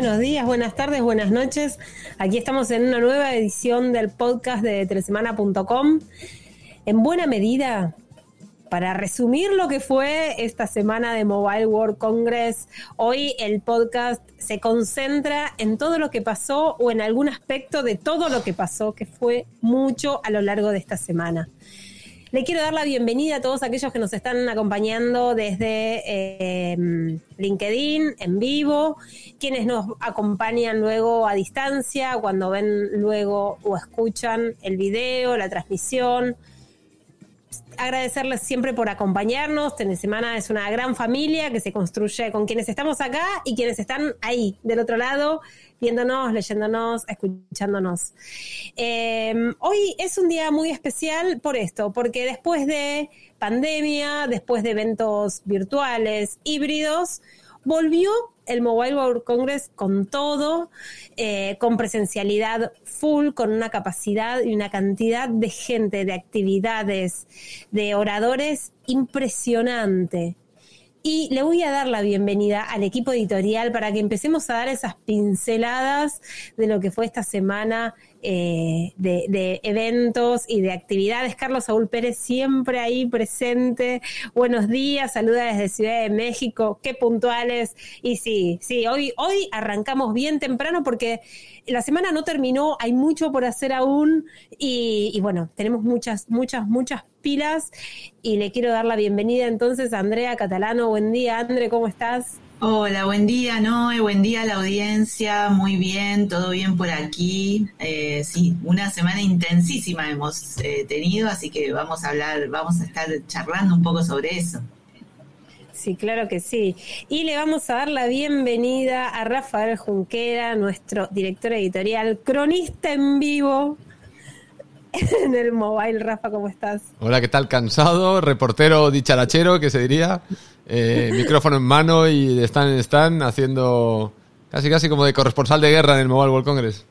buenos días, buenas tardes, buenas noches. Aquí estamos en una nueva edición del podcast de telesemana.com. En buena medida, para resumir lo que fue esta semana de Mobile World Congress, hoy el podcast se concentra en todo lo que pasó o en algún aspecto de todo lo que pasó, que fue mucho a lo largo de esta semana. Le quiero dar la bienvenida a todos aquellos que nos están acompañando desde eh, LinkedIn en vivo, quienes nos acompañan luego a distancia, cuando ven luego o escuchan el video, la transmisión. Agradecerles siempre por acompañarnos. Semana es una gran familia que se construye con quienes estamos acá y quienes están ahí, del otro lado, viéndonos, leyéndonos, escuchándonos. Eh, hoy es un día muy especial por esto, porque después de pandemia, después de eventos virtuales, híbridos, volvió el Mobile World Congress con todo, eh, con presencialidad full, con una capacidad y una cantidad de gente, de actividades, de oradores impresionante. Y le voy a dar la bienvenida al equipo editorial para que empecemos a dar esas pinceladas de lo que fue esta semana eh, de, eventos y de actividades. Carlos Saúl Pérez siempre ahí presente. Buenos días, saluda desde Ciudad de México. Qué puntuales. Y sí, sí, hoy, hoy arrancamos bien temprano porque la semana no terminó, hay mucho por hacer aún y, y bueno, tenemos muchas, muchas, muchas pilas y le quiero dar la bienvenida entonces a Andrea Catalano. Buen día, André, ¿cómo estás? Hola, buen día, Noé, buen día a la audiencia, muy bien, todo bien por aquí. Eh, sí, una semana intensísima hemos eh, tenido, así que vamos a hablar, vamos a estar charlando un poco sobre eso. Sí, claro que sí. Y le vamos a dar la bienvenida a Rafael Junquera, nuestro director editorial, cronista en vivo en el mobile. Rafa, ¿cómo estás? Hola, ¿qué tal? Cansado, reportero dicharachero, que se diría. Eh, micrófono en mano y de stand en stand haciendo casi casi como de corresponsal de guerra en el Mobile World Congress.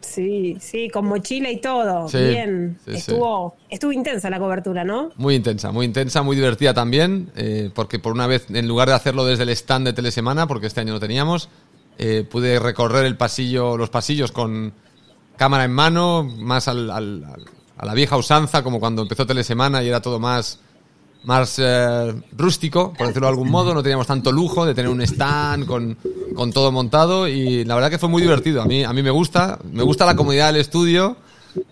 Sí, sí, con mochila y todo. Bien. estuvo, estuvo intensa la cobertura, ¿no? Muy intensa, muy intensa, muy divertida también, eh, porque por una vez, en lugar de hacerlo desde el stand de Telesemana, porque este año no teníamos, eh, pude recorrer el pasillo, los pasillos con cámara en mano, más al, a la vieja usanza, como cuando empezó Telesemana y era todo más más eh, rústico, por decirlo de algún modo. No teníamos tanto lujo de tener un stand con, con, todo montado y la verdad que fue muy divertido. A mí, a mí me gusta, me gusta la comodidad del estudio,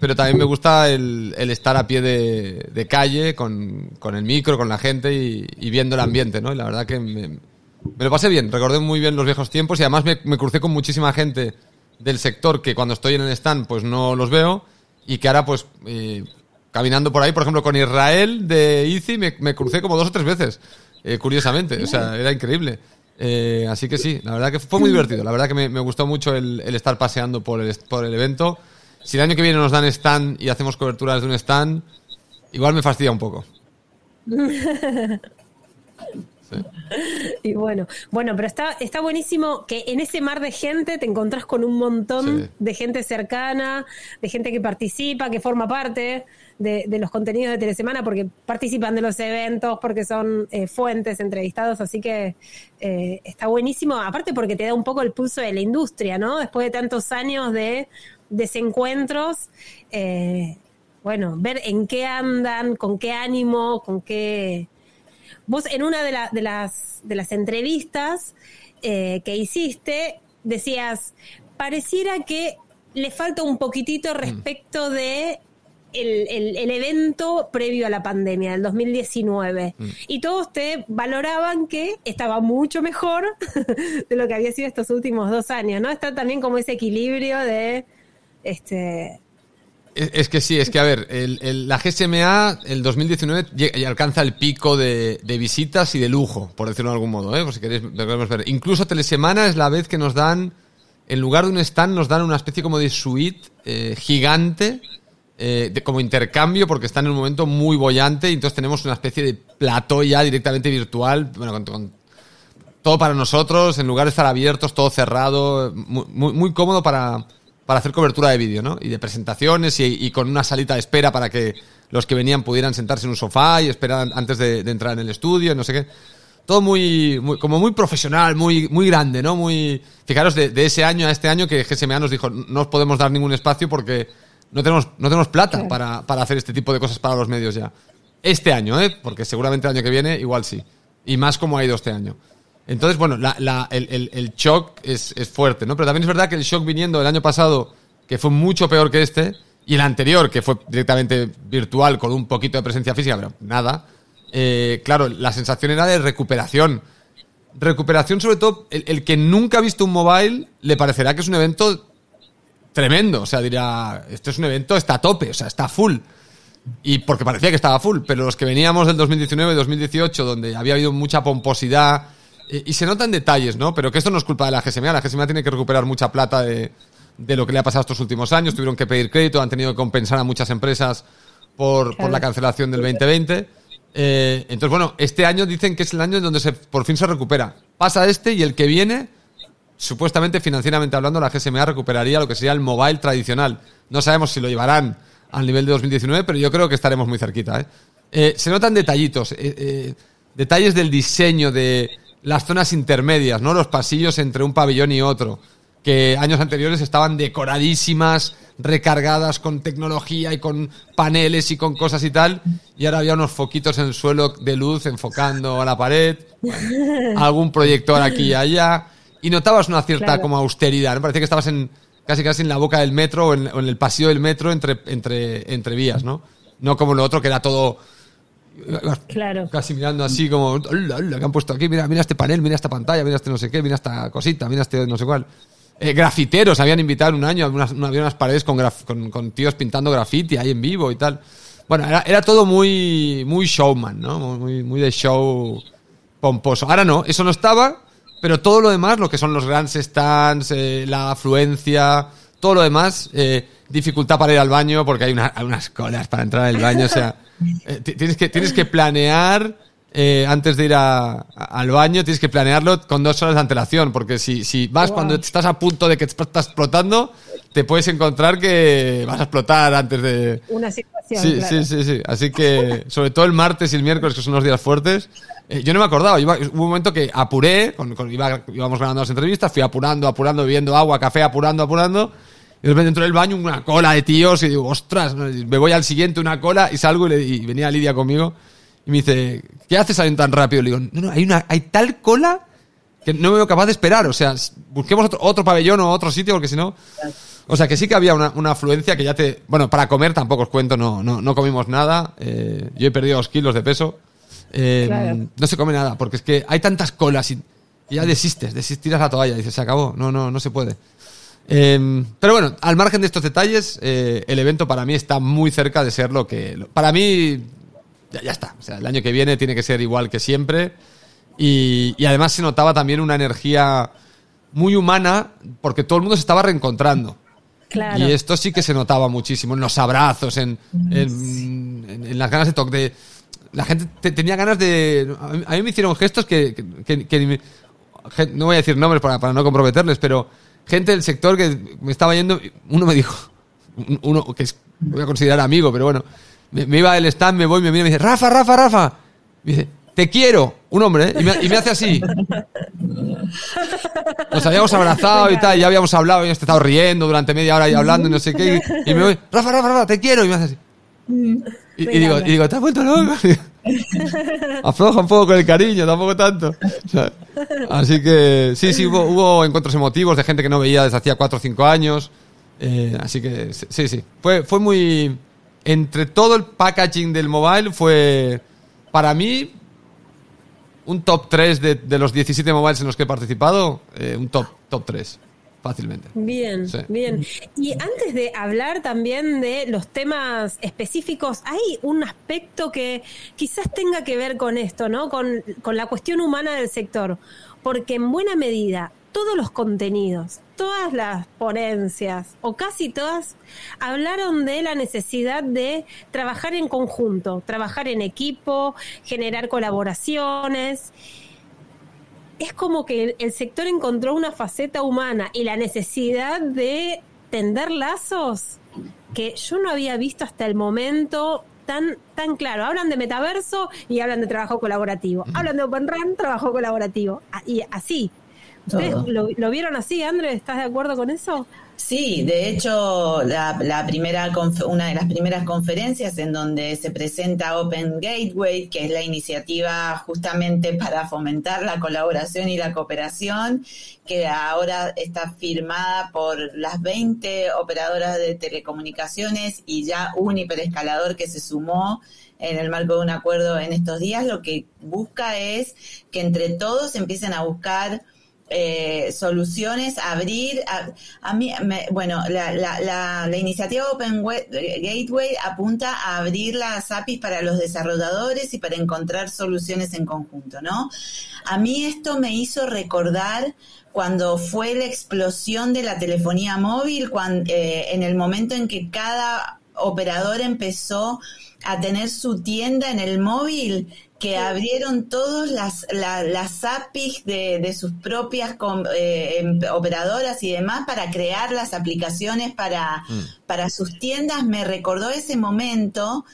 pero también me gusta el, estar a pie de, calle con, con, el micro, con la gente y, y, viendo el ambiente, ¿no? Y la verdad que me, me, lo pasé bien, recordé muy bien los viejos tiempos y además me, me crucé con muchísima gente del sector que cuando estoy en el stand pues no los veo y que ahora pues eh, caminando por ahí, por ejemplo, con Israel de Izi me, me crucé como dos o tres veces, eh, curiosamente. O sea, era increíble. Eh, así que sí, la verdad que fue muy divertido. La verdad que me, me gustó mucho el, el, estar paseando por el, por el evento. Si el año que viene nos dan stand y hacemos coberturas de un stand, igual me fastidia un poco. Y bueno, bueno, pero está, está buenísimo que en ese mar de gente te encontrás con un montón sí. de gente cercana, de gente que participa, que forma parte de, de, los contenidos de Telesemana, porque participan de los eventos, porque son eh, fuentes, entrevistados, así que eh, está buenísimo, aparte porque te da un poco el pulso de la industria, ¿no? Después de tantos años de desencuentros, eh, bueno, ver en qué andan, con qué ánimo, con qué Vos en una de, la, de, las, de las entrevistas eh, que hiciste decías, pareciera que le falta un poquitito mm. respecto de el, el, el, evento previo a la pandemia, del 2019. Mm. Y todos te valoraban que estaba mucho mejor de lo que había sido estos últimos dos años, ¿no? Está también como ese equilibrio de este es que sí, es que a ver, el, el, la GSMA el 2019 llega, alcanza el pico de, visitas y de lujo, por decirlo de algún modo, ¿eh? por si queréis ver. Incluso Telesemana es la vez que nos dan, en lugar de un stand, nos dan una especie como de suite eh, gigante, eh, de, como intercambio, porque está en un momento muy bollante, y entonces tenemos una especie de plató ya directamente virtual, bueno, con, todo para nosotros, en lugar de estar abiertos, todo cerrado, muy, muy cómodo para para hacer cobertura de vídeo, ¿no? Y de presentaciones y, y, con una salita de espera para que los que venían pudieran sentarse en un sofá y esperar antes de, de entrar en el estudio, no sé qué. todo muy, muy, como muy profesional, muy, muy grande, ¿no? Muy, fijaros, de, de, ese año a este año que GSMA nos dijo, no os podemos dar ningún espacio porque no tenemos, no tenemos plata para, para hacer este tipo de cosas para los medios ya. Este año, ¿eh? Porque seguramente el año que viene igual sí. Y más como ha ido este año. Entonces, bueno, el, shock es, fuerte, ¿no? Pero también es verdad que el shock viniendo del año pasado, que fue mucho peor que este, y el anterior, que fue directamente virtual con un poquito de presencia física, pero nada, eh, claro, la sensación era de recuperación. Recuperación, sobre todo, el, que nunca ha visto un mobile le parecerá que es un evento tremendo. O sea, dirá, esto es un evento, está a tope, o sea, está full. Y porque parecía que estaba full, pero los que veníamos del 2019 y 2018, donde había habido mucha pomposidad, y se notan detalles, ¿no? Pero que esto no es culpa de la GSMA, la GSMA tiene que recuperar mucha plata de, de lo que le ha pasado estos últimos años, tuvieron que pedir crédito, han tenido que compensar a muchas empresas por, claro. por la cancelación del 2020. Eh, entonces, bueno, este año dicen que es el año en donde se, por fin se recupera. Pasa este y el que viene, supuestamente financieramente hablando, la GSMA recuperaría lo que sería el mobile tradicional. No sabemos si lo llevarán al nivel de 2019, pero yo creo que estaremos muy cerquita. ¿eh? Eh, se notan detallitos, eh, detalles del diseño de las zonas intermedias, ¿no? Los pasillos entre un pabellón y otro, que años anteriores estaban decoradísimas, recargadas con tecnología y con paneles y con cosas y tal, y ahora había unos foquitos en el suelo de luz enfocando a la pared, algún proyector aquí y allá, y notabas una cierta claro. como austeridad, me parecía que estabas en casi casi en la boca del metro o en, o en el pasillo del metro entre, entre, entre vías, ¿no? No como lo otro que era todo Claro. Casi mirando así como, hola, que han puesto aquí, mira, mira este panel, mira esta pantalla, mira este no sé qué, mira esta cosita, mira este no sé cuál. Eh, grafiteros habían invitado un año, unas, había unas paredes con, graf, con, con, tíos pintando graffiti ahí en vivo y tal. Bueno, era, era todo muy, muy showman, ¿no? Muy, muy de show pomposo. Ahora no, eso no estaba, pero todo lo demás, lo que son los grandes stands, eh, la afluencia, todo lo demás, eh, dificultad para ir al baño porque hay, una, hay unas colas para entrar al baño, o sea, eh, tienes, que, tienes que planear eh, antes de ir a, a, al baño, tienes que planearlo con dos horas de antelación, porque si, si vas wow. cuando estás a punto de que estás explotando, te puedes encontrar que vas a explotar antes de... Una situación. Sí, claro. sí, sí, sí. Así que, sobre todo el martes y el miércoles, que son los días fuertes, eh, yo no me acordaba. Iba, hubo un momento que apuré, con, con, iba, íbamos grabando las entrevistas, fui apurando, apurando, bebiendo agua, café, apurando, apurando. Y de repente entró en el baño una cola de tíos y digo, ostras, me voy al siguiente una cola y salgo y, le, y venía Lidia conmigo y me dice, ¿qué haces saliendo tan rápido? Le digo, no, no, hay, una, hay tal cola que no me veo capaz de esperar. O sea, busquemos otro, otro pabellón o otro sitio porque si no... O sea, que sí que había una, una, afluencia que ya te... Bueno, para comer tampoco os cuento, no, no, no comimos nada. Eh, yo he perdido dos kilos de peso. Eh, claro. No se come nada, porque es que hay tantas colas y, y ya desistes, desistirás la toalla. Dices, se acabó. No, no, no se puede. Eh, pero bueno, al margen de estos detalles, eh, el evento para mí está muy cerca de ser lo que. Para mí, ya, ya, está. O sea, el año que viene tiene que ser igual que siempre. Y, y, además se notaba también una energía muy humana, porque todo el mundo se estaba reencontrando. Claro. Y esto sí que se notaba muchísimo en los abrazos, en, en, en, en las ganas de toque. La gente te, tenía ganas de. A mí me hicieron gestos que. que, que no voy a decir nombres para, para no comprometerles, pero gente del sector que me estaba yendo, uno me dijo, uno que es, voy a considerar amigo, pero bueno, me, me, iba del stand, me voy, me mira y me dice, Rafa, Rafa, Rafa. Me dice, te quiero, un hombre, ¿eh? y, me, y, me, hace así. Nos habíamos abrazado y tal, ya habíamos hablado, habíamos estado riendo durante media hora y hablando y no sé qué, y, y me voy, Rafa, Rafa, Rafa, te quiero, y me hace así. Y, y, digo, y digo, ¿te has vuelto loco? Afloja un poco con el cariño, tampoco tanto. Así que sí, sí, hubo, encuentros emotivos de gente que no veía desde hacía 4 o 5 años. Eh, así que sí, sí. Fue, fue muy. Entre todo el packaging del mobile, fue para mí un top 3 de, de los 17 mobiles en los que he participado. Eh, un top, top 3 fácilmente. Bien, sí. bien. Y antes de hablar también de los temas específicos, hay un aspecto que quizás tenga que ver con esto, ¿no? Con, con la cuestión humana del sector. Porque en buena medida, todos los contenidos, todas las ponencias, o casi todas, hablaron de la necesidad de trabajar en conjunto, trabajar en equipo, generar colaboraciones es como que el sector encontró una faceta humana y la necesidad de tender lazos que yo no había visto hasta el momento tan, tan claro. Hablan de metaverso y hablan de trabajo colaborativo. Hablan de Open Run, trabajo colaborativo. Y así. ¿Ustedes lo, lo, vieron así, André? ¿Estás de acuerdo con eso? Sí, de hecho, la, primera una de las primeras conferencias en donde se presenta Open Gateway, que es la iniciativa justamente para fomentar la colaboración y la cooperación, que ahora está firmada por las 20 operadoras de telecomunicaciones y ya un hiperescalador que se sumó en el marco de un acuerdo en estos días, lo que busca es que entre todos empiecen a buscar eh, soluciones, abrir, a, mí, bueno, la, la, la, iniciativa Open Gateway apunta a abrir las APIs para los desarrolladores y para encontrar soluciones en conjunto, ¿no? A mí esto me hizo recordar cuando fue la explosión de la telefonía móvil, cuando, eh, en el momento en que cada operador empezó a tener su tienda en el móvil que abrieron todas las, las APIs de, sus propias eh, em, operadoras y demás para crear las aplicaciones para, mm. para sus tiendas, me recordó ese momento.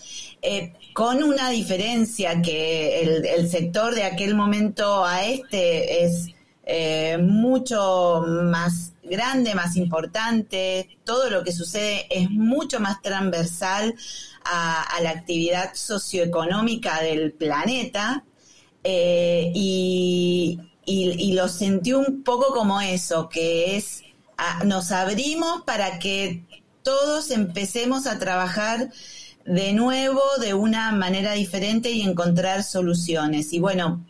Eh, con una diferencia que el, sector de aquel momento a este es eh, mucho más grande, más importante, todo lo que sucede es mucho más transversal a, la actividad socioeconómica del planeta eh, y, lo sentí un poco como eso, que es, nos abrimos para que todos empecemos a trabajar de nuevo de una manera diferente y encontrar soluciones. Y bueno,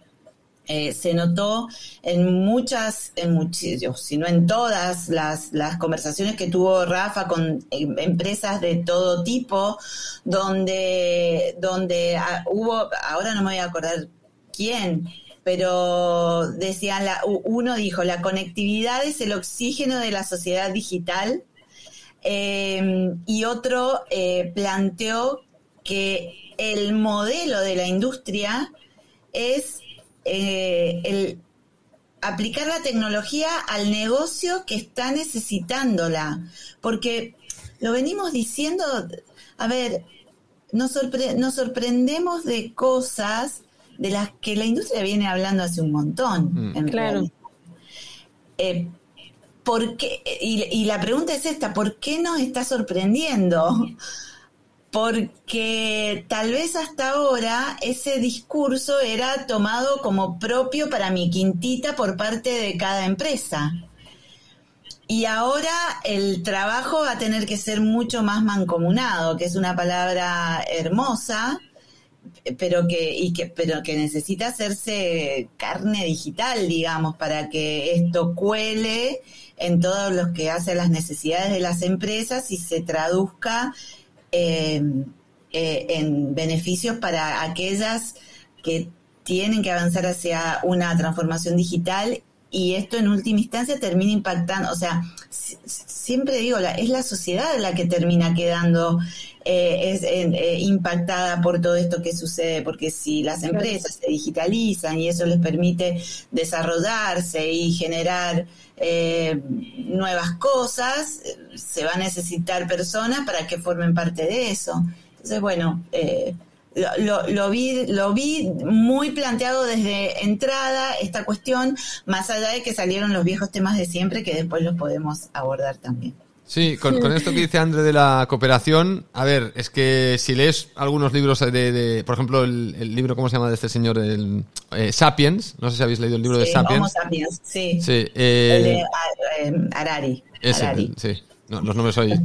eh, se notó en muchas, en muchos, si no en todas las, las conversaciones que tuvo Rafa con em, empresas de todo tipo, donde, donde ah, hubo, ahora no me voy a acordar quién, pero decían, la, uno dijo, la conectividad es el oxígeno de la sociedad digital, em, y otro eh, planteó que el modelo de la industria es eh, el aplicar la tecnología al negocio que está necesitándola. Porque lo venimos diciendo, a ver, nos, nos sorprendemos de cosas de las que la industria viene hablando hace un montón. Mm. claro. Eh, y, y, la pregunta es esta, ¿por qué nos está sorprendiendo? Porque tal vez hasta ahora ese discurso era tomado como propio para mi quintita por parte de cada empresa. Y ahora el trabajo va a tener que ser mucho más mancomunado, que es una palabra hermosa, pero que, y que, pero que necesita hacerse carne digital, digamos, para que esto cuele en todos los que hacen las necesidades de las empresas y se traduzca Em, eh, en beneficios para aquellas que tienen que avanzar hacia una transformación digital y esto en última instancia termina impactando, o sea, siempre digo, la, es la sociedad la que termina quedando eh, es, eh, impactada por todo esto que sucede, porque si las empresas se digitalizan y eso les permite desarrollarse y generar eh, nuevas cosas, se va a necesitar personas para que formen parte de eso. Entonces, bueno, lo, lo, vi, lo vi muy planteado desde entrada esta cuestión, más allá de que salieron los viejos temas de siempre que después los podemos abordar también. Sí, con, esto que dice André de la cooperación, a ver, es que si lees algunos libros de, por ejemplo, el, libro, ¿cómo se llama de este señor? El, eh, Sapiens, no sé si habéis leído el libro de Sapiens. Sapiens, sí. sí eh, el de eh, Harari. Ese, sí, los nombres hoy.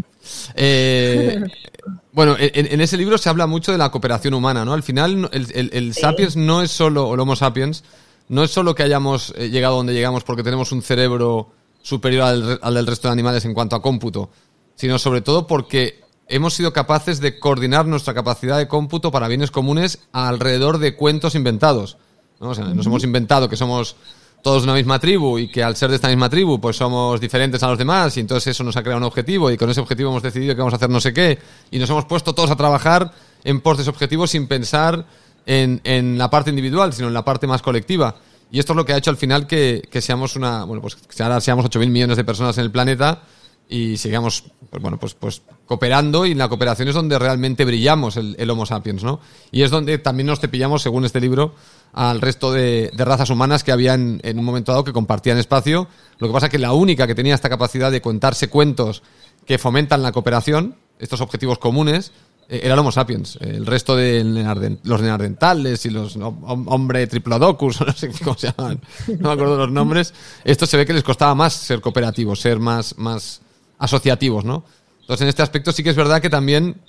bueno, en, ese libro se habla mucho de la cooperación humana, ¿no? Al final, el, Sapiens no es solo, o el Homo Sapiens, no es solo que hayamos llegado donde llegamos porque tenemos un cerebro superior al, del resto de animales en cuanto a cómputo, sino sobre todo porque hemos sido capaces de coordinar nuestra capacidad de cómputo para bienes comunes alrededor de cuentos inventados. nos hemos inventado que somos todos de una misma tribu y que al ser de esta misma tribu pues somos diferentes a los demás y entonces eso nos ha creado un objetivo y con ese objetivo hemos decidido que vamos a hacer no sé qué y nos hemos puesto todos a trabajar en pos de ese objetivo sin pensar en, en la parte individual, sino en la parte más colectiva. Y esto es lo que ha hecho al final que, seamos una, bueno, pues que ahora seamos 8.000 millones de personas en el planeta y sigamos, pues, bueno, pues, pues cooperando y en la cooperación es donde realmente brillamos el, Homo sapiens, ¿no? Y es donde también nos cepillamos, según este libro, al resto de, razas humanas que había en, un momento dado que compartían espacio. Lo que pasa es que la única que tenía esta capacidad de contarse cuentos que fomentan la cooperación, estos objetivos comunes, era el Homo sapiens. El resto de los neandertales y los hombre triplodocus, no sé cómo se llaman, no me acuerdo los nombres, esto se ve que les costaba más ser cooperativos, ser más, más asociativos, ¿no? Entonces, en este aspecto sí que es verdad que también,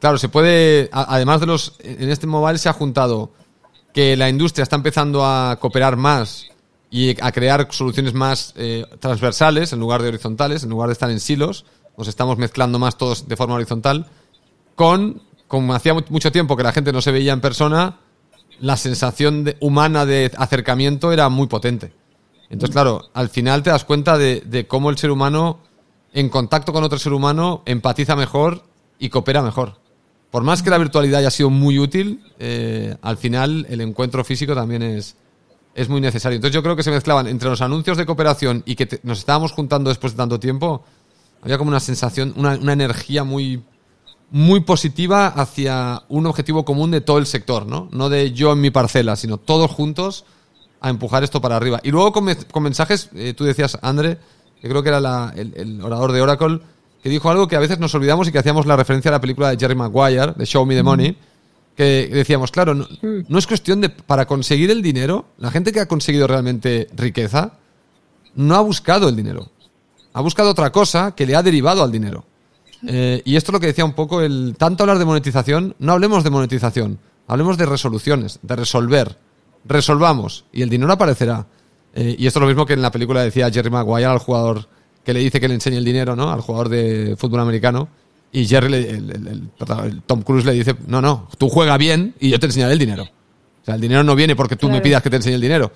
claro, se puede, además de los, en este mobile se ha juntado que la industria está empezando a cooperar más y a crear soluciones más eh, transversales en lugar de horizontales, en lugar de estar en silos, nos estamos mezclando más todos de forma horizontal, con, como hacía mucho tiempo que la gente no se veía en persona, la sensación humana de acercamiento era muy potente. Entonces, claro, al final te das cuenta de cómo el ser humano en contacto con otro ser humano empatiza mejor y coopera mejor. Por más que la virtualidad haya sido muy útil, eh, al final el encuentro físico también es, es muy necesario. Entonces yo creo que se mezclaban entre los anuncios de cooperación y que nos estábamos juntando después de tanto tiempo, había como una sensación, una, una, energía muy, muy positiva hacia un objetivo común de todo el sector, ¿no? No de yo en mi parcela, sino todos juntos a empujar esto para arriba. Y luego con, con mensajes, eh, tú decías, André, que creo que era el, orador de Oracle, que dijo algo que a veces nos olvidamos y que hacíamos la referencia a la película de Jerry Maguire, de Show Me the Money, que decíamos, claro, no, es cuestión de, para conseguir el dinero, la gente que ha conseguido realmente riqueza, no ha buscado el dinero, ha buscado otra cosa que le ha derivado al dinero. Eh, y esto es lo que decía un poco el, tanto hablar de monetización, no hablemos de monetización, hablemos de resoluciones, de resolver. Resolvamos y el dinero aparecerá. Eh, y esto es lo mismo que en la película decía Jerry Maguire al jugador que le dice que le enseñe el dinero, ¿no? Al jugador de fútbol americano. Y Jerry, el, Tom Cruise le dice, no, no, tú juega bien y yo te enseñaré el dinero. O sea, el dinero no viene porque tú me pidas que te enseñe el dinero.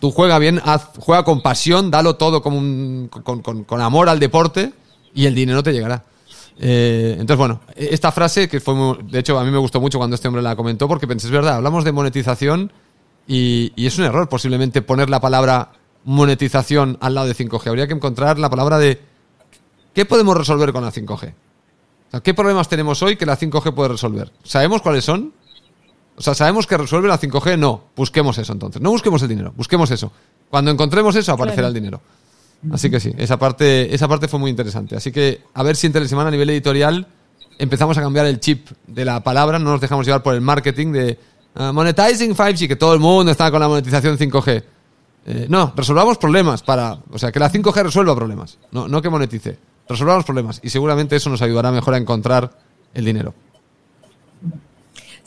Tú juega bien, haz, juega con pasión, dalo todo con, con, amor al deporte y el dinero te llegará. Eh, entonces, bueno, esta frase que fue, de hecho, a mí me gustó mucho cuando este hombre la comentó porque pensé, es verdad, hablamos de monetización y, es un error posiblemente poner la palabra monetización al lado de 5G. Habría que encontrar la palabra de ¿qué podemos resolver con la 5G? ¿Qué problemas tenemos hoy que la 5G puede resolver? ¿Sabemos cuáles son? O sea, ¿sabemos que resuelve la 5G? No. Busquemos eso entonces. No busquemos el dinero, busquemos eso. Cuando encontremos eso, aparecerá el dinero. Así que sí, esa parte, esa parte fue muy interesante. Así que a ver si entre semana a nivel editorial empezamos a cambiar el chip de la palabra, no nos dejamos llevar por el marketing de Uh, monetizing 5G, que todo el mundo está con la monetización 5G. Eh, no, resolvamos problemas para. O sea, que la 5G resuelva problemas, no, no que monetice. Resolvamos problemas y seguramente eso nos ayudará mejor a encontrar el dinero.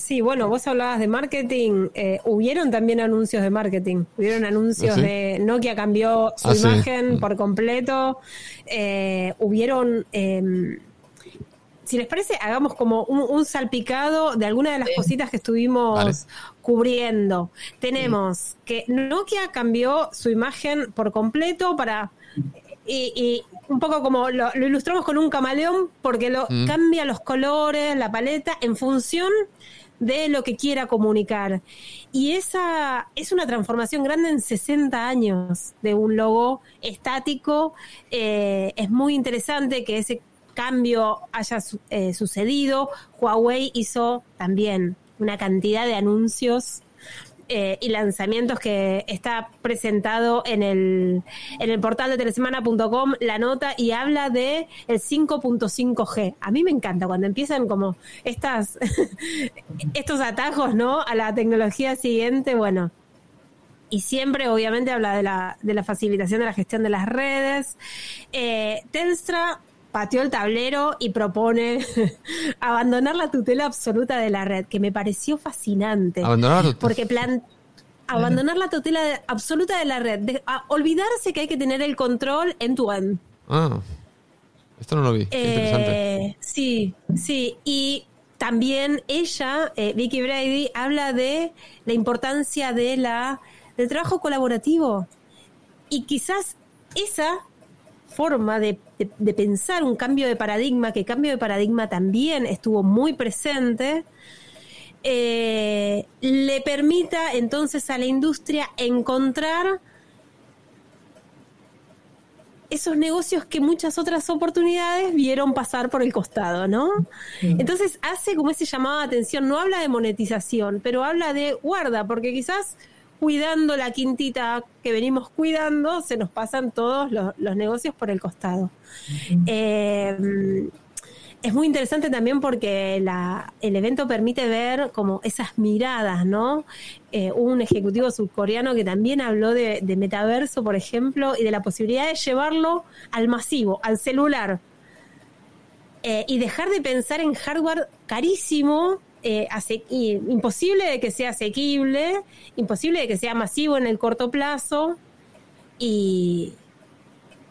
Sí, bueno, vos hablabas de marketing. Eh, hubieron también anuncios de marketing. Hubieron anuncios ¿Ah, de Nokia cambió su ah, imagen mm. por completo. Eh, hubieron em, si les parece, hagamos como un, salpicado de algunas de las cositas que estuvimos cubriendo. Tenemos que Nokia cambió su imagen por completo para... Y, un poco como lo, ilustramos con un camaleón porque lo mm. cambia los colores, la paleta en función de lo que quiera comunicar. Y esa es una transformación grande en 60 años de un logo estático. Eh, es muy interesante que ese cambio haya eh, sucedido. Huawei hizo también una cantidad de anuncios eh, y lanzamientos que está presentado en el, en el portal de telesemana.com la nota y habla de el 5.5G. A mí me encanta cuando empiezan como estas estos atajos, ¿no? A la tecnología siguiente, bueno. Y siempre, obviamente, habla de la, de la facilitación de la gestión de las redes. Eh, Telstra pateó el tablero y propone abandonar la tutela absoluta de la red, que me pareció fascinante. Abandonar Porque plan abandonar la tutela absoluta de la red, olvidarse que hay que tener el control en tu end. Ah, esto no lo vi. interesante. Eh, sí, sí. Y también ella, eh, Vicky Brady, habla de la importancia de la, del trabajo colaborativo. Y quizás esa forma de, pensar un cambio de paradigma, que cambio de paradigma también estuvo muy presente, eh, le permita entonces a la industria encontrar esos negocios que muchas otras oportunidades vieron pasar por el costado, ¿no? Entonces hace como ese llamado de atención, no habla de monetización, pero habla de guarda, porque quizás cuidando la quintita que venimos cuidando, se nos pasan todos los, negocios por el costado. eh, es muy interesante también porque la, el evento permite ver como esas miradas, ¿no? Eh, un ejecutivo subcoreano que también habló de, metaverso, por ejemplo, y de la posibilidad de llevarlo al masivo, al celular. Eh, y dejar de pensar en hardware carísimo, eh, imposible de que sea asequible, imposible de que sea masivo en el corto plazo. Y,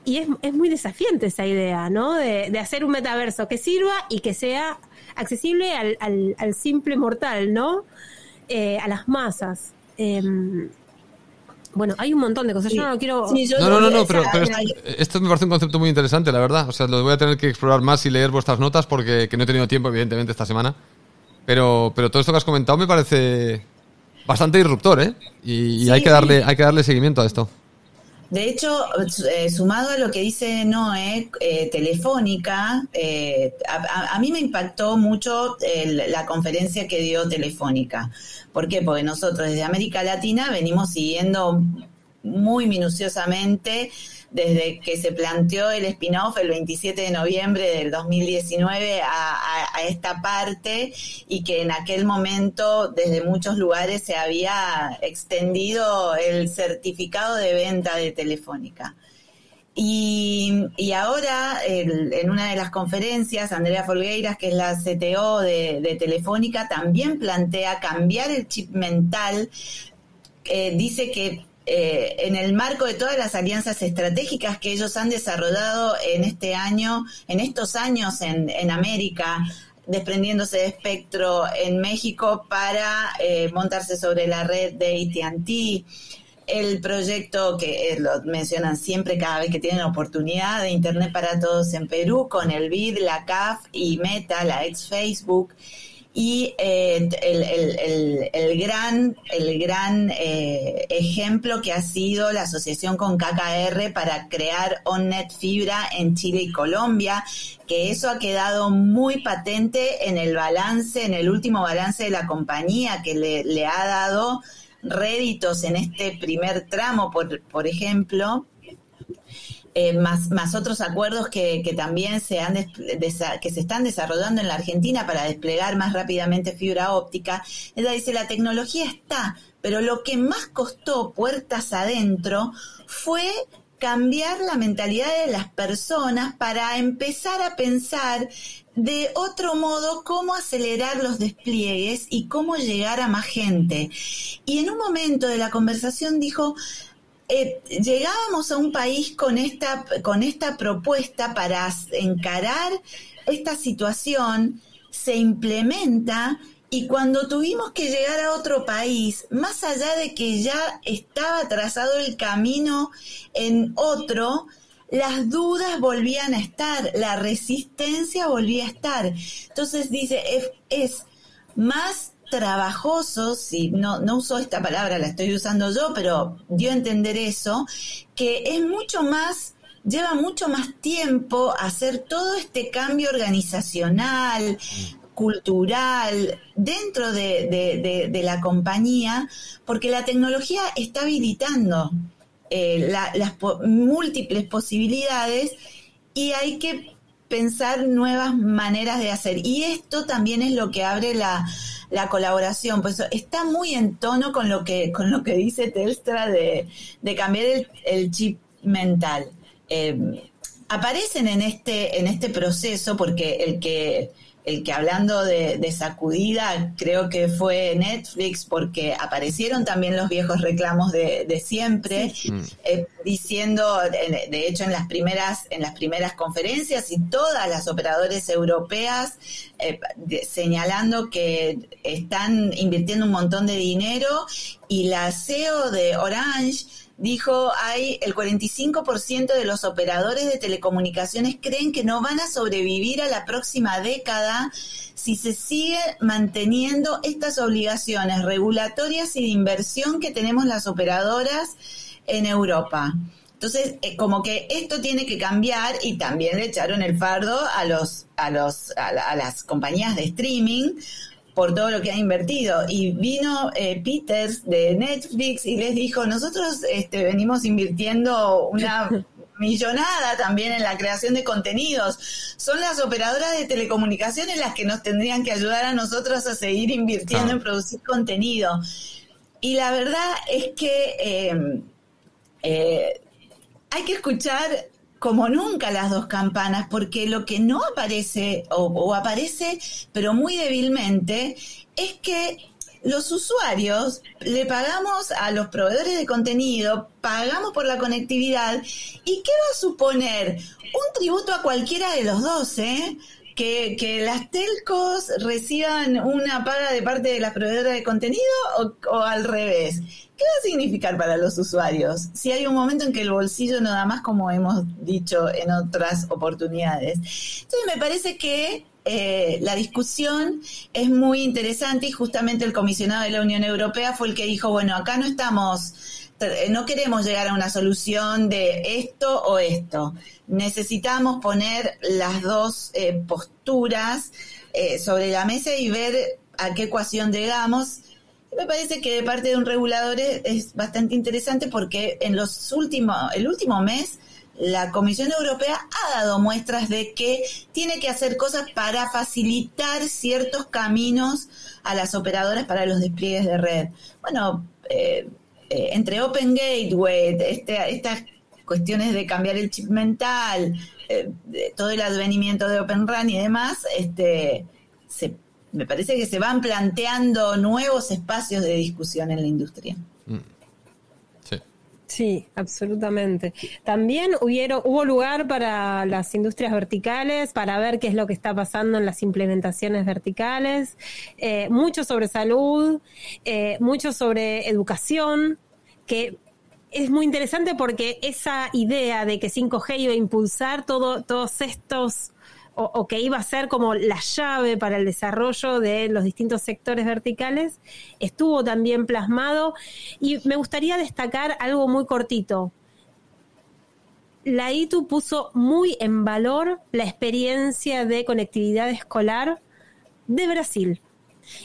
y es, es muy desafiante esa idea, ¿no? De, hacer un metaverso que sirva y que sea accesible al, al, simple mortal, ¿no? Eh, a las masas. Em, bueno, hay un montón de cosas. Yo no lo quiero. no, no, no, no, pero, esto, me parece un concepto muy interesante, la verdad. O sea, lo voy a tener que explorar más y leer vuestras notas porque no he tenido tiempo, evidentemente, esta semana. Pero, pero todo esto que has comentado me parece bastante disruptor, ¿eh? Y, hay, que darle, hay que darle seguimiento a esto. De hecho, eh, sumado a lo que dice Noé, eh, Telefónica, eh, a, mí me impactó mucho la conferencia que dio Telefónica. ¿Por qué? Porque nosotros desde América Latina venimos siguiendo muy minuciosamente desde que se planteó el spin-off el 27 de noviembre del 2019 a, esta parte y que en aquel momento desde muchos lugares se había extendido el certificado de venta de Telefónica. Y, ahora, en una de las conferencias, Andrea Folgueiras, que es la CTO de, de Telefónica, también plantea cambiar el chip mental. Eh, dice que eh, en el marco de todas las alianzas estratégicas que ellos han desarrollado en este año, en estos años en, América, desprendiéndose de espectro en México para eh, montarse sobre la red de ATT. El proyecto que eh, lo mencionan siempre cada vez que tienen oportunidad de Internet para Todos en Perú, con el BID, la CAF y Meta, la ex Facebook y eh, el, gran, el gran eh, ejemplo que ha sido la asociación con KKR para crear OnNet Fibra en Chile y Colombia, que eso ha quedado muy patente en el balance, en el último balance de la compañía, que le, le ha dado réditos en este primer tramo, por, por ejemplo, eh, más, otros acuerdos que, que también se, han que se están desarrollando en la Argentina para desplegar más rápidamente fibra óptica. Ella dice, la tecnología está, pero lo que más costó puertas adentro fue cambiar la mentalidad de las personas para empezar a pensar de otro modo cómo acelerar los despliegues y cómo llegar a más gente. Y en un momento de la conversación dijo, eh, llegábamos a un país con esta, con esta propuesta para encarar esta situación, se implementa y cuando tuvimos que llegar a otro país, más allá de que ya estaba trazado el camino en otro, las dudas volvían a estar, la resistencia volvía a estar. Entonces dice, es, es más trabajosos, si no, no uso esta palabra, la estoy usando yo, pero dio a entender eso, que es mucho más, lleva mucho más tiempo hacer todo este cambio organizacional, cultural, dentro de, la compañía, porque la tecnología está habilitando eh, las múltiples posibilidades y hay que pensar nuevas maneras de hacer. Y esto también es lo que abre la, la colaboración, pues está muy en tono con lo que, con lo que dice Telstra de, de cambiar el, chip mental. Eh, aparecen en este, en este proceso porque el que el que hablando de, sacudida creo que fue Netflix porque aparecieron también los viejos reclamos de, siempre eh, diciendo de, hecho en las primeras en las primeras conferencias y todas las operadores europeas eh, señalando que están invirtiendo un montón de dinero y la CEO de Orange dijo, hay el 45% de los operadores de telecomunicaciones creen que no van a sobrevivir a la próxima década si se sigue manteniendo estas obligaciones regulatorias y de inversión que tenemos las operadoras en Europa. Entonces, eh, como que esto tiene que cambiar y también le echaron el fardo a los, a los, a, las compañías de streaming por todo lo que ha invertido. Y vino eh, Peters de Netflix y les dijo, nosotros este, venimos invirtiendo una millonada también en la creación de contenidos. Son las operadoras de telecomunicaciones las que nos tendrían que ayudar a nosotros a seguir invirtiendo en producir contenido. Y la verdad es que eh, eh, hay que escuchar como nunca las dos campanas, porque lo que no aparece, o, aparece, pero muy débilmente, es que los usuarios le pagamos a los proveedores de contenido, pagamos por la conectividad, ¿y qué va a suponer? Un tributo a cualquiera de los dos, ¿eh? Que, que, las telcos reciban una paga de parte de las proveedoras de contenido o al revés. ¿Qué va a significar para los usuarios? Si hay un momento en que el bolsillo no da más, como hemos dicho en otras oportunidades. Entonces me parece que eh, la discusión es muy interesante y justamente el comisionado de la Unión Europea fue el que dijo, bueno, acá no estamos, no queremos llegar a una solución de esto o esto. Necesitamos poner las dos eh, posturas eh, sobre la mesa y ver a qué ecuación llegamos me parece que de parte de un regulador es, bastante interesante porque en los últimos, el último mes, la Comisión Europea ha dado muestras de que tiene que hacer cosas para facilitar ciertos caminos a las operadoras para los despliegues de red. Bueno, eh, eh, entre Open Gateway, este, estas cuestiones de cambiar el chip mental, eh, todo el advenimiento de Open RAN y demás, este, se me parece que se van planteando nuevos espacios de discusión en la industria. Mm. Sí. Sí, absolutamente. También hubieron, hubo lugar para las industrias verticales, para ver qué es lo que está pasando en las implementaciones verticales, eh, mucho sobre salud, eh, mucho sobre educación, que es muy interesante porque esa idea de que 5G iba a impulsar todo, todos estos o, que iba a ser como la llave para el desarrollo de los distintos sectores verticales, estuvo también plasmado y me gustaría destacar algo muy cortito. La ITU puso muy en valor la experiencia de conectividad escolar de Brasil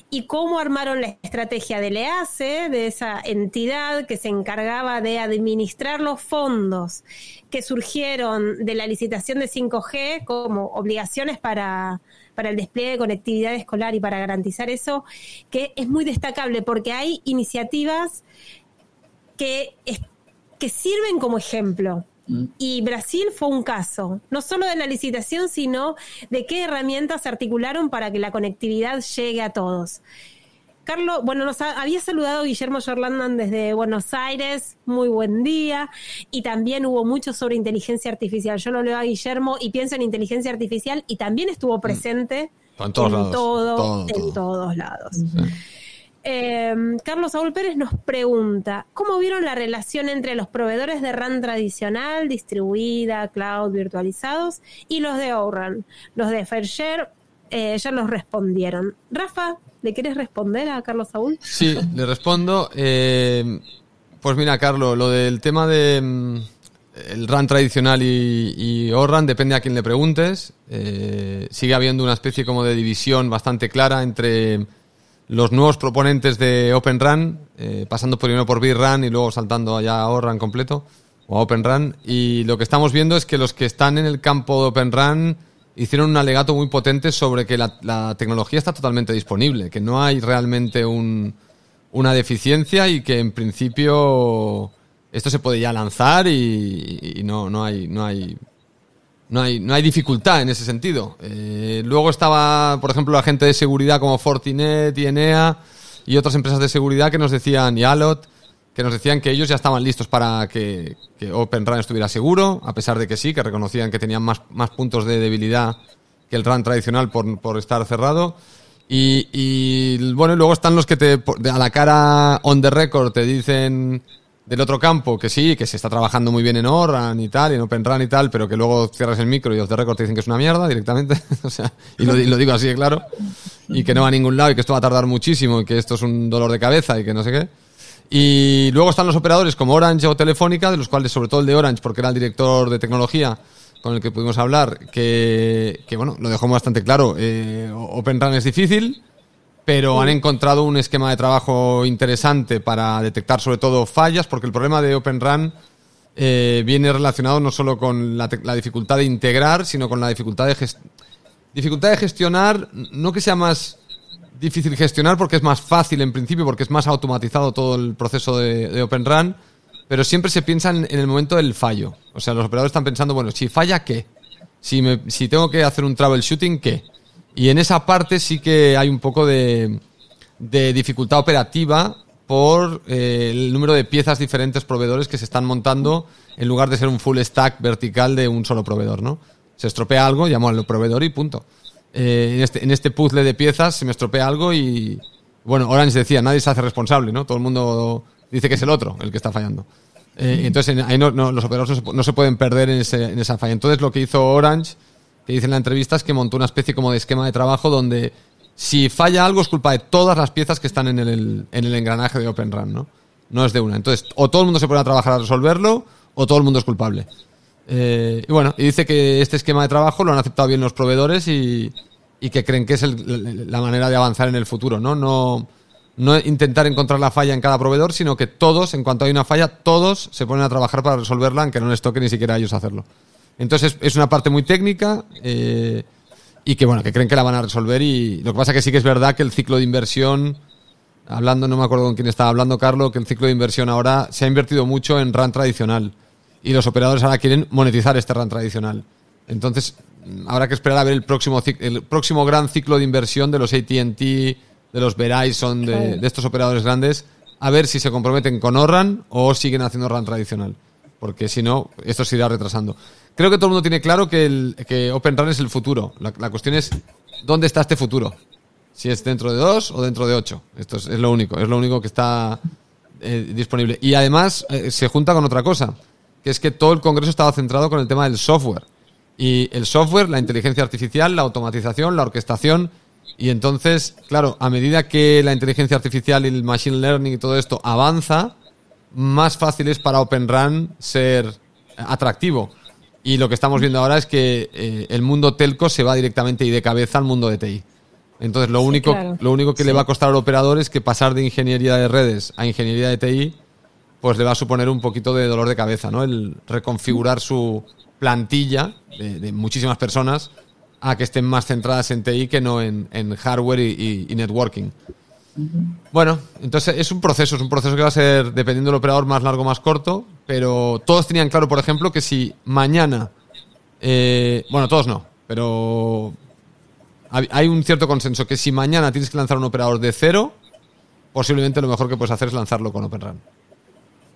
y cómo armaron la estrategia del EACE, de esa entidad que se encargaba de administrar los fondos que surgieron de la licitación de 5G como obligaciones para, el despliegue de conectividad escolar y para garantizar eso, que es muy destacable porque hay iniciativas que, que sirven como ejemplo. Mm. Y Brasil fue un caso, no solo de la licitación, sino de qué herramientas se articularon para que la conectividad llegue a todos. Carlos, bueno, nos había saludado Guillermo Jorlandan desde Buenos Aires, muy buen día, y también hubo mucho sobre inteligencia artificial. Yo lo leo a Guillermo y pienso en inteligencia artificial y también estuvo mm. presente en, todos lados. Todo, en todos lados. Eh, Carlos Saúl Pérez nos pregunta, ¿cómo vieron la relación entre los proveedores de RAN tradicional, distribuida, cloud, virtualizados, y los de ORAN? Los de Fairshare eh, ya los respondieron. Rafa, ¿le quieres responder a Carlos Saúl? Sí, le respondo. Eh, pues mira, Carlos, lo del tema de mm, el RAN tradicional y, ORAN depende a quién le preguntes. sigue habiendo una especie como de división bastante clara entre los nuevos proponentes de Open eh, pasando primero por Run y luego saltando allá a ORAN completo, o a Open Run. Y lo que estamos viendo es que los que están en el campo de Open Run hicieron un alegato muy potente sobre que la, tecnología está totalmente disponible, que no hay realmente una deficiencia y que en principio esto se puede ya lanzar y, no, no, hay, no hay no hay, no hay dificultad en ese sentido. Eh, luego estaba, por ejemplo, la gente de seguridad como Fortinet y Enea y otras empresas de seguridad que nos decían, y Alot, que nos decían que ellos ya estaban listos para que, que Open RAN estuviera seguro, a pesar de que sí, que reconocían que tenían más, más puntos de debilidad que el RAN tradicional por, por estar cerrado. Y, y bueno, luego están los que te, a la cara on the record te dicen del otro campo, que sí, que se está trabajando muy bien en ORAN y tal, y en OpenRAN y tal, pero que luego cierras el micro y los de récord te dicen que es una mierda directamente, o sea, y lo, digo así claro, y que no va a ningún lado y que esto va a tardar muchísimo y que esto es un dolor de cabeza y que no sé qué. Y luego están los operadores como Orange o Telefónica, de los cuales sobre todo el de Orange, porque era el director de tecnología con el que pudimos hablar, que, que bueno, lo dejó bastante claro. Eh, Open Run es difícil, pero han encontrado un esquema de trabajo interesante para detectar sobre todo fallas, porque el problema de Open Run eh, viene relacionado no solo con la, la, dificultad de integrar, sino con la dificultad de, dificultad de gestionar, no que sea más difícil gestionar porque es más fácil en principio, porque es más automatizado todo el proceso de, de Open Run, pero siempre se piensa en, el momento del fallo. O sea, los operadores están pensando, bueno, si falla, ¿qué? Si, me, si tengo que hacer un troubleshooting, ¿qué? Y en esa parte sí que hay un poco de, de dificultad operativa por eh, el número de piezas diferentes proveedores que se están montando en lugar de ser un full stack vertical de un solo proveedor, ¿no? Se estropea algo, llamo al proveedor y punto. Eh, en, este, en este puzzle de piezas se me estropea algo y, bueno, Orange decía, nadie se hace responsable, ¿no? Todo el mundo dice que es el otro el que está fallando. Eh, entonces, ahí no, los operadores no se, pueden perder en, ese, en esa falla. Entonces, lo que hizo Orange, que dice en la entrevista, es que montó una especie como de esquema de trabajo donde si falla algo es culpa de todas las piezas que están en el, en el engranaje de Open Run, ¿no? No es de una. Entonces, o todo el mundo se pone a trabajar a resolverlo, o todo el mundo es culpable. Eh, y bueno, y dice que este esquema de trabajo lo han aceptado bien los proveedores y, y que creen que es la manera de avanzar en el futuro, ¿no? No, no intentar encontrar la falla en cada proveedor, sino que todos, en cuanto hay una falla, todos se ponen a trabajar para resolverla, aunque no les toque ni siquiera a ellos hacerlo. Entonces es una parte muy técnica eh, y que bueno, que creen que la van a resolver y lo que pasa que sí que es verdad que el ciclo de inversión, hablando, no me acuerdo con quién estaba hablando, Carlos, que el ciclo de inversión ahora se ha invertido mucho en RAN tradicional y los operadores ahora quieren monetizar este RAN tradicional. Entonces, habrá que esperar a ver el próximo, el próximo gran ciclo de inversión de los ATT, de los Verizon, de, de, estos operadores grandes, a ver si se comprometen con ORRAN o siguen haciendo RAN tradicional. Porque si no, esto se irá retrasando. Creo que todo el mundo tiene claro que, el, que Open RAN es el futuro. La, cuestión es dónde está este futuro. Si es dentro de dos o dentro de ocho. Esto es, lo único. Es lo único que está eh, disponible. Y además eh, se junta con otra cosa, que es que todo el Congreso estaba centrado con el tema del software. Y el software, la inteligencia artificial, la automatización, la orquestación. Y entonces, claro, a medida que la inteligencia artificial y el machine learning y todo esto avanza, más fácil es para Open RAN ser atractivo. Y lo que estamos viendo ahora es que eh, el mundo telco se va directamente y de cabeza al mundo de TI. Entonces, lo único, lo único que le va a costar al operador es que pasar de ingeniería de redes a ingeniería de TI, pues le va a suponer un poquito de dolor de cabeza, ¿no? El reconfigurar su plantilla de, muchísimas personas a que estén más centradas en TI que no en, hardware y, networking. Bueno, entonces es un proceso, es un proceso que va a ser, dependiendo del operador, más largo o más corto, pero todos tenían claro, por ejemplo, que si mañana, eh, bueno, todos no, pero hay un cierto consenso que si mañana tienes que lanzar un operador de cero, posiblemente lo mejor que puedes hacer es lanzarlo con OpenRun.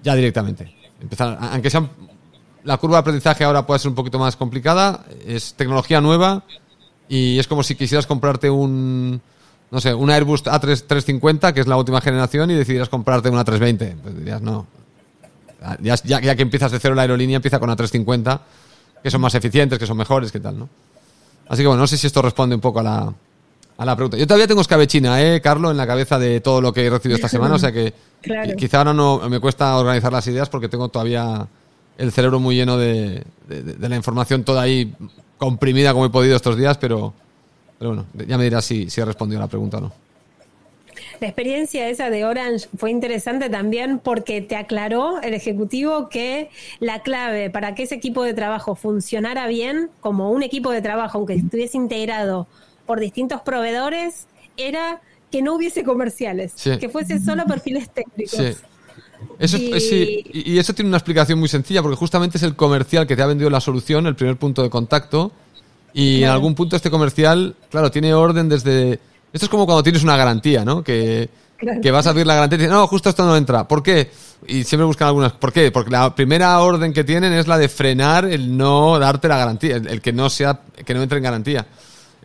Ya directamente. Empezar, aunque sea la curva de aprendizaje ahora puede ser un poquito más complicada, es tecnología nueva y es como si quisieras comprarte un no sé, un Airbus A350, que es la última generación, y decidieras comprarte una 320. Pues dirías, no. Ya, ya, que empiezas de cero la aerolínea, empieza con una 350, que son más eficientes, que son mejores, que tal, ¿no? Así que bueno, no sé si esto responde un poco a la, a la pregunta. Yo todavía tengo escabechina, ¿eh, Carlos, en la cabeza de todo lo que he recibido esta semana, o sea que quizá ahora no me cuesta organizar las ideas porque tengo todavía el cerebro muy lleno de, de la información toda ahí comprimida como he podido estos días, pero pero bueno, ya me dirás si, si he respondido a la pregunta o no. La experiencia esa de Orange fue interesante también porque te aclaró el ejecutivo que la clave para que ese equipo de trabajo funcionara bien, como un equipo de trabajo, aunque estuviese integrado por distintos proveedores, era que no hubiese comerciales, que fuese solo perfiles técnicos. Sí. Eso, y... Sí, y eso tiene una explicación muy sencilla, porque justamente es el comercial que te ha vendido la solución, el primer punto de contacto, y en algún punto este comercial, claro, tiene orden desde... Esto es como cuando tienes una garantía, ¿no? Que, que vas a abrir la garantía y dices, no, justo esto no entra. ¿Por qué? Y siempre buscan algunas. ¿Por qué? Porque la primera orden que tienen es la de frenar el no darte la garantía, el, que no sea, que no entre en garantía.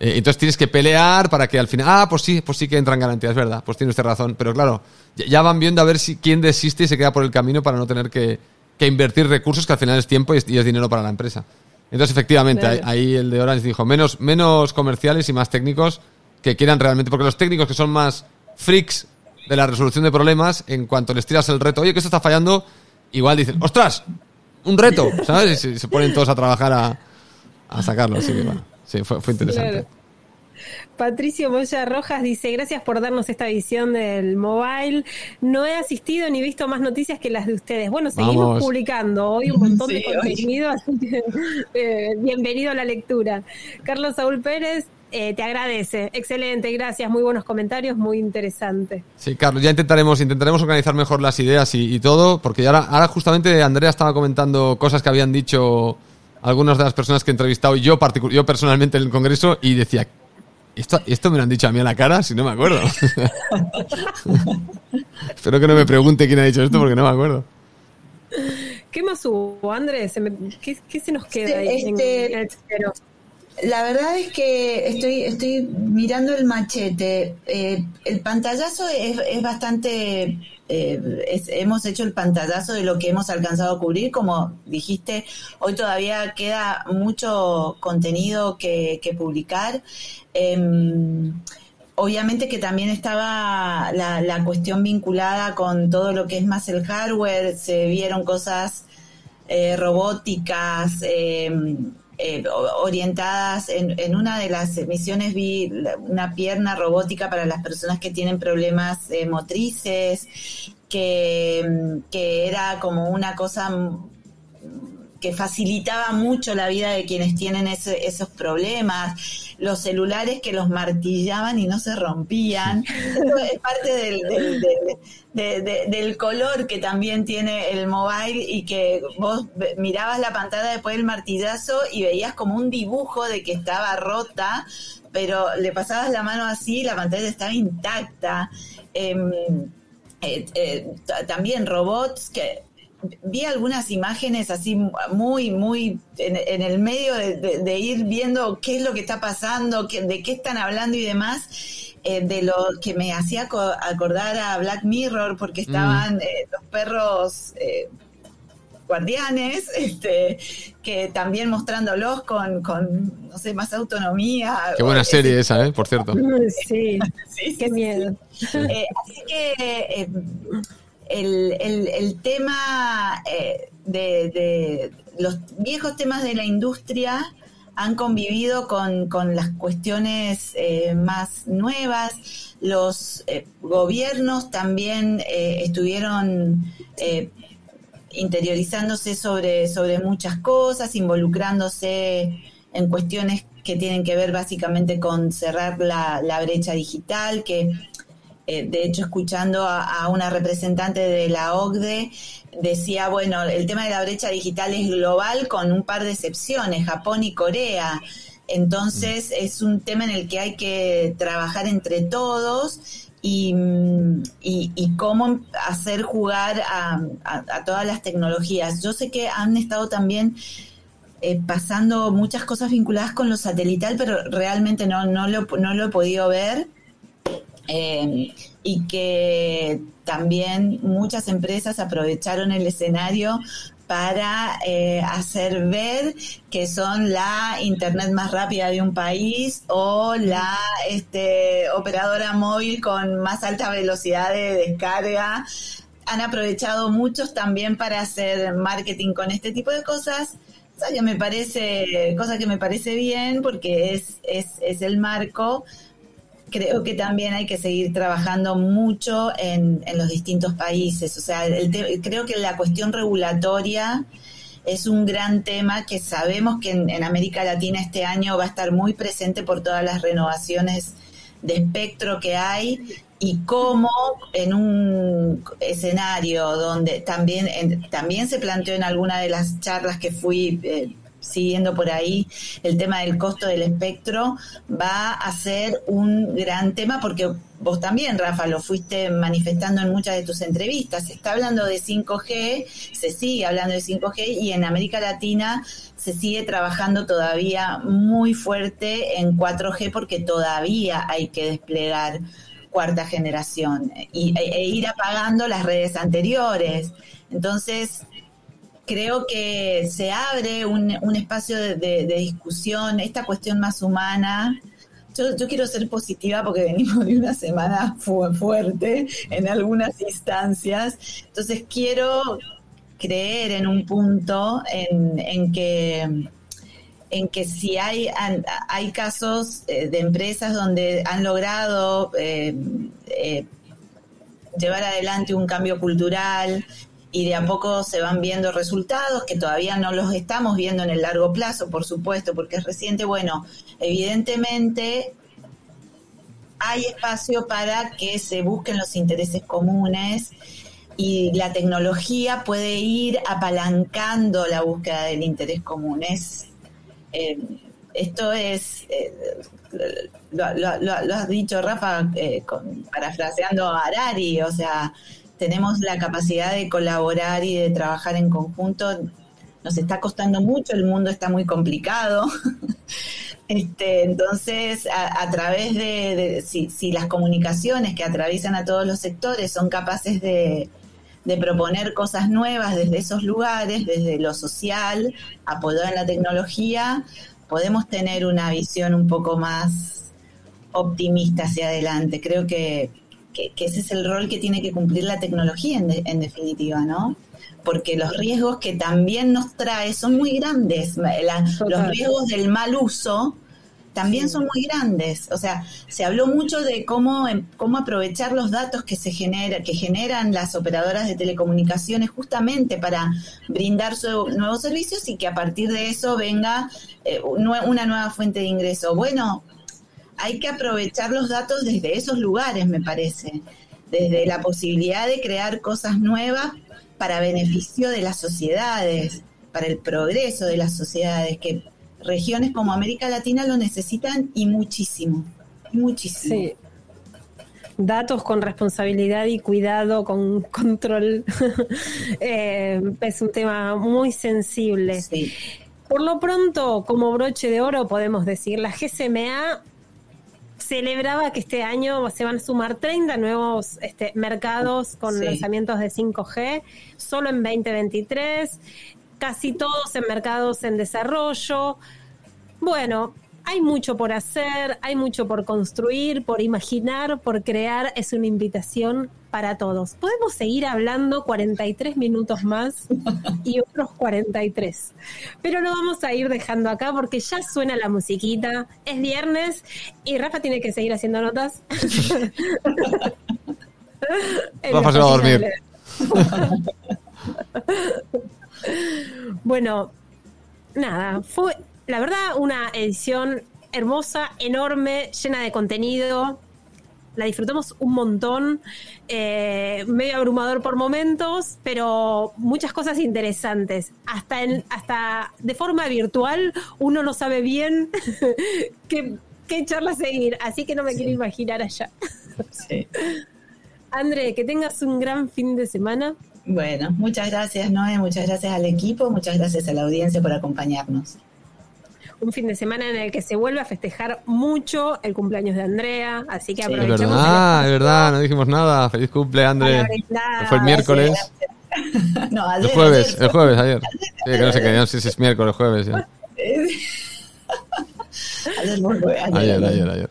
Eh, entonces tienes que pelear para que al final, ah, pues sí, pues sí que entra en garantía, es verdad, pues tiene usted razón. Pero claro, ya, van viendo a ver si quién desiste y se queda por el camino para no tener que, que invertir recursos que al final es tiempo y es dinero para la empresa. Entonces, efectivamente, ahí el de Orange dijo menos, menos comerciales y más técnicos que quieran realmente, porque los técnicos que son más freaks de la resolución de problemas en cuanto les tiras el reto. Oye, que esto está fallando, igual dicen, ¡ostras! Un reto, ¿sabes? Y se, ponen todos a trabajar a, a sacarlo. Así que bueno, sí, fue, fue interesante. Patricio Moya Rojas dice, gracias por darnos esta visión del mobile. No he asistido ni visto más noticias que las de ustedes. Bueno, seguimos publicando hoy un montón de contenido, así que eh, bienvenido a la lectura. Carlos Saúl Pérez, eh, te agradece. Excelente, gracias. Muy buenos comentarios, muy interesante. Sí, Carlos, ya intentaremos, intentaremos organizar mejor las ideas y, todo, porque ahora, ahora justamente Andrea estaba comentando cosas que habían dicho algunas de las personas que he entrevistado y yo, yo personalmente en el Congreso y decía, esto, esto me lo han dicho a mí a la cara, si no me acuerdo. Espero que no me pregunte quién ha dicho esto porque no me acuerdo. ¿Qué más hubo, Andrés? ¿Qué, se nos queda ahí este, La verdad es que estoy, estoy mirando el machete. Eh, el pantallazo es, es bastante eh, hemos hecho el pantallazo de lo que hemos alcanzado a cubrir. Como dijiste, hoy todavía queda mucho contenido que, publicar. Em, obviamente que también estaba la, cuestión vinculada con todo lo que es más el hardware, se vieron cosas eh, robóticas, em, eh, orientadas en, una de las emisiones vi una pierna robótica para las personas que tienen problemas eh, motrices, que, que, era como una cosa que facilitaba mucho la vida de quienes tienen esos problemas los celulares que los martillaban y no se rompían. Es parte del, del, color que también tiene el mobile y que vos mirabas la pantalla después del martillazo y veías como un dibujo de que estaba rota, pero le pasabas la mano así y la pantalla estaba intacta. Em, eh, eh, también robots que vi algunas imágenes así muy, muy en, el medio de, ir viendo qué es lo que está pasando, de qué están hablando y demás, eh, de lo que me hacía acordar a Black Mirror, porque estaban mm. eh, los perros eh, guardianes, este, que también mostrándolos con, con, no sé, más autonomía. Qué buena serie esa, ¿eh? Por cierto. Sí, sí, qué miedo. así que el, el, tema eh, de, los viejos temas de la industria han convivido con, las cuestiones eh, más nuevas. Los eh, gobiernos también estuvieron interiorizándose sobre, sobre muchas cosas, involucrándose en cuestiones que tienen que ver básicamente con cerrar la, la brecha digital, que eh, de hecho, escuchando a, una representante de la OCDE, decía, bueno, el tema de la brecha digital es global con un par de excepciones, Japón y Corea. Entonces, mm. es un tema en el que hay que trabajar entre todos y, cómo hacer jugar a, todas las tecnologías. Yo sé que han estado también eh, pasando muchas cosas vinculadas con lo satelital, pero realmente no, no, lo, no lo he podido ver. Eh, y que también muchas empresas aprovecharon el escenario para eh, hacer ver que son la internet más rápida de un país o la este, operadora móvil con más alta velocidad de descarga. Han aprovechado muchos también para hacer marketing con este tipo de cosas. O sea, que me parece, cosa que me parece bien porque es, es, es el marco creo que también hay que seguir trabajando mucho en, los distintos países. O sea, creo que la cuestión regulatoria es un gran tema que sabemos que en, América Latina este año va a estar muy presente por todas las renovaciones de espectro que hay y cómo en un escenario donde también, también se planteó en alguna de las charlas que fui eh, siguiendo por ahí el tema del costo del espectro, va a ser un gran tema porque vos también, Rafa, lo fuiste manifestando en muchas de tus entrevistas. Se está hablando de 5G, se sigue hablando de 5G y en América Latina se sigue trabajando todavía muy fuerte en 4G porque todavía hay que desplegar cuarta generación y, e, e ir apagando las redes anteriores. Entonces, creo que se abre un, espacio de, discusión, esta cuestión más humana. yo, quiero ser positiva porque venimos de una semana fuerte en algunas instancias, entonces quiero creer en un punto en, en que en que si hay, hay casos eh, de empresas donde han logrado eh, eh, llevar adelante un cambio cultural y de a poco se van viendo resultados que todavía no los estamos viendo en el largo plazo, por supuesto, porque es reciente. Bueno, evidentemente hay espacio para que se busquen los intereses comunes y la tecnología puede ir apalancando la búsqueda del interés común. Eh, esto es, eh, lo, has dicho Rafa, eh, parafraseando a Harari, o sea, tenemos la capacidad de colaborar y de trabajar en conjunto. Nos está costando mucho, el mundo está muy complicado. Este, entonces, a, través de, si, las comunicaciones que atraviesan a todos los sectores son capaces de, de proponer cosas nuevas desde esos lugares, desde lo social, apoyado en la tecnología, podemos tener una visión un poco más optimista hacia adelante. Creo que, ese es el rol que tiene que cumplir la tecnología en, definitiva, ¿no? Porque los riesgos que también nos trae son muy grandes. los riesgos del mal uso también son muy grandes. O sea, se habló mucho de cómo, em, cómo aprovechar los datos que se genera, que generan las operadoras de telecomunicaciones justamente para brindar nuevos servicios y que a partir de eso venga eh, una nueva fuente de ingreso. Bueno, hay que aprovechar los datos desde esos lugares, me parece, desde la posibilidad de crear cosas nuevas para beneficio de las sociedades, para el progreso de las sociedades, que regiones como América Latina lo necesitan y muchísimo, muchísimo. Sí. Datos con responsabilidad y cuidado, con control, eh, es un tema muy sensible. Por lo pronto, como broche de oro, podemos decir, la GCMA celebraba que este año se van a sumar 30 nuevos este, mercados con lanzamientos de 5G, solo en 2023 casi todos en mercados en desarrollo. Bueno, hay mucho por hacer, hay mucho por construir, por imaginar, por crear. Es una invitación para todos. Podemos seguir hablando 43 minutos más y otros 43. Pero lo vamos a ir dejando acá porque ya suena la musiquita. Es viernes y Rafa tiene que seguir haciendo notas. Rafa se va a dormir. bueno, nada, fue la verdad una edición hermosa, enorme, llena de contenido. La disfrutamos un montón, eh, medio abrumador por momentos, pero muchas cosas interesantes. Hasta, en, hasta de forma virtual uno no sabe bien qué, qué charla seguir, así que no me quiero imaginar allá. Sí. André, que tengas un gran fin de semana. Bueno, muchas gracias Noé, muchas gracias al equipo, muchas gracias a la audiencia por acompañarnos. Un fin de semana en el que se vuelve a festejar mucho el cumpleaños de Andrea, así que aprovechamos. Es verdad, es verdad, no dijimos nada. Feliz cumple, Andrea. Fue el miércoles. no, ayer, el jueves, el jueves, ayer. Sí, que no sé qué, no sé si es miércoles, jueves. Ya. Ayer, ayer, ayer, ayer,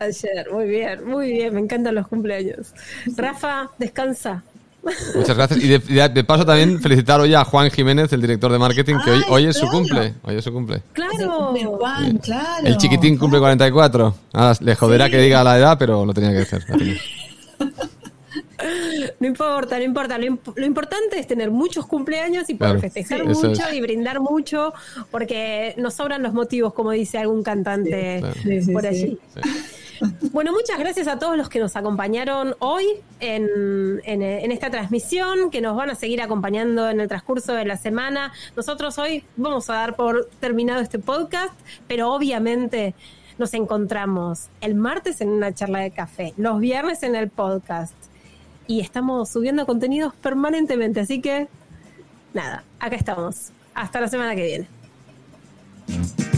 ayer. muy bien, muy bien, me encantan los cumpleaños. Rafa, descansa. Muchas gracias. Y de, paso también felicitar hoy a Juan Jiménez, el director de marketing, que hoy, hoy es su cumple. Hoy es su cumple. Claro, Juan, claro. El chiquitín cumple 44. le joderá que diga la edad, pero lo tenía que hacer. No importa, no importa. Lo, importante es tener muchos cumpleaños y poder festejar mucho y brindar mucho, porque nos sobran los motivos, como dice algún cantante por allí. Bueno, muchas gracias a todos los que nos acompañaron hoy en, esta transmisión, que nos van a seguir acompañando en el transcurso de la semana. Nosotros hoy vamos a dar por terminado este podcast, pero obviamente nos encontramos el martes en una charla de café, los viernes en el podcast y estamos subiendo contenidos permanentemente, así que nada, acá estamos. Hasta la semana que viene.